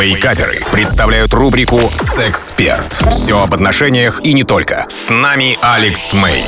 Вейкаперы представляют рубрику «Сексперт». Все об отношениях и не только. С нами Алекс Мэй.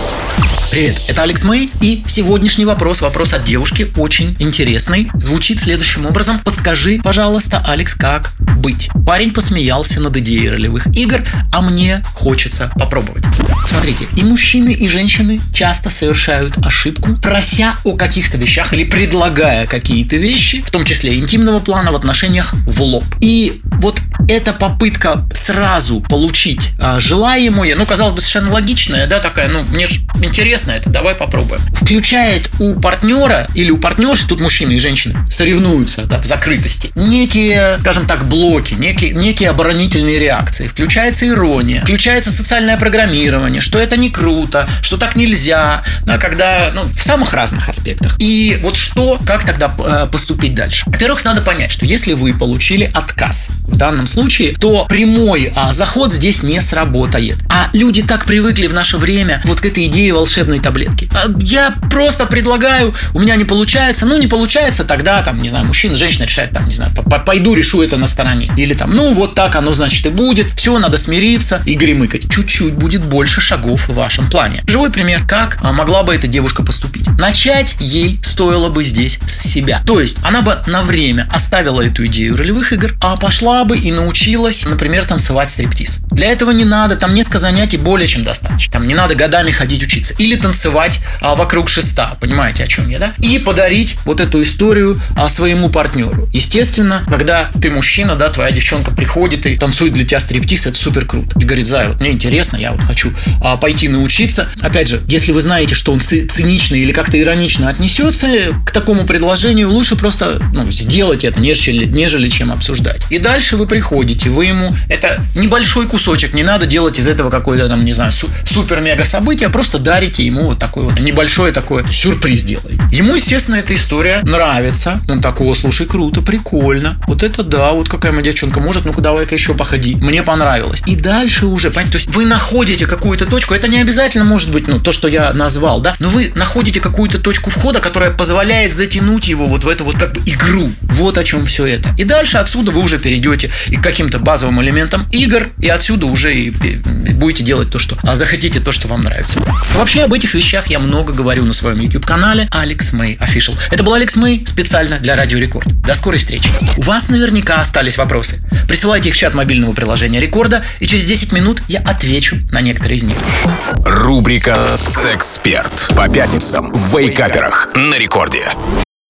Привет, это Алекс Мэй, и сегодняшний вопрос, вопрос от девушки, очень интересный, звучит следующим образом. Подскажи, пожалуйста, Алекс, как быть? Парень посмеялся над идеей ролевых игр, а мне хочется попробовать. Смотрите, и мужчины, и женщины часто совершают ошибку, прося о каких-то вещах или предлагая какие-то вещи, в том числе интимного плана в отношениях в лоб. И вот эта попытка сразу получить а, желаемое, ну, казалось бы, совершенно логичная, да, такая, ну, мне же интересно это, давай попробуем. Включает у партнера или у партнерши, тут мужчины и женщины соревнуются да, в закрытости, некие, скажем так, блоки, некие, некие оборонительные реакции. Включается ирония, включается социальное программирование, что это не круто, что так нельзя, да, когда, ну, в самых разных аспектах. И вот что, как тогда э, поступить дальше? Во-первых, надо понять, что если вы получили отказ в данном случае, то прямой а, заход здесь не сработает. А люди так привыкли в наше время вот к этой идее волшебной таблетки. А я просто предлагаю, у меня не получается, ну не получается, тогда там, не знаю, мужчина, женщина решает, там, не знаю, пойду решу это на стороне. Или там, ну вот так оно значит и будет, все, надо смириться и гремыкать. Чуть-чуть будет больше шагов в вашем плане. Живой пример, как а, могла бы эта девушка поступить. Начать ей стоило бы здесь с себя. То есть она бы на время оставила эту идею ролевых игр, а пошла бы и научилась, например, танцевать стриптиз. Для этого не надо, там несколько занятий более чем достаточно. Там не надо годами ходить учиться. Или танцевать а, вокруг шеста, понимаете, о чем я, да? И подарить вот эту историю а, своему партнеру. Естественно, когда ты мужчина, да, твоя девчонка приходит и танцует для тебя стриптиз, это супер круто. И говорит, Зая, вот мне интересно, я вот хочу а, пойти научиться. Опять же, если вы знаете, что он цинично или как-то иронично отнесется к такому предложению, лучше просто ну, сделать это, нежели, нежели чем обсуждать. И дальше вы приходите, вы ему это небольшой кусочек, не надо делать из этого какое-то там, не знаю, супер-мега событие, а просто дарите ему вот такой вот небольшой такой сюрприз делаете. Ему, естественно, эта история нравится. Он такого, слушай, круто, прикольно. Вот это да, вот какая моя девчонка может, ну-ка давай-ка еще походи. Мне понравилось. И дальше уже, понимаете, то есть вы находите какую-то точку, это не обязательно может быть, ну, то, что я назвал, да, но вы находите какую-то точку входа, которая позволяет затянуть его вот в эту вот как бы игру. Вот о чем все это. И дальше отсюда вы уже перейдете и к каким-то базовым элементам игр, и отсюда уже и будете делать то, что а захотите, то, что вам нравится. Вообще об этих вещах я много говорю на своем YouTube-канале Алекс Мэй Official. Это был Алекс Мэй специально для Радио Рекорд. До скорой встречи. У вас наверняка остались вопросы. Присылайте их в чат мобильного приложения Рекорда, и через 10 минут я отвечу на некоторые из них. Рубрика «Сексперт» по пятницам в Вейкаперах на Рекорде.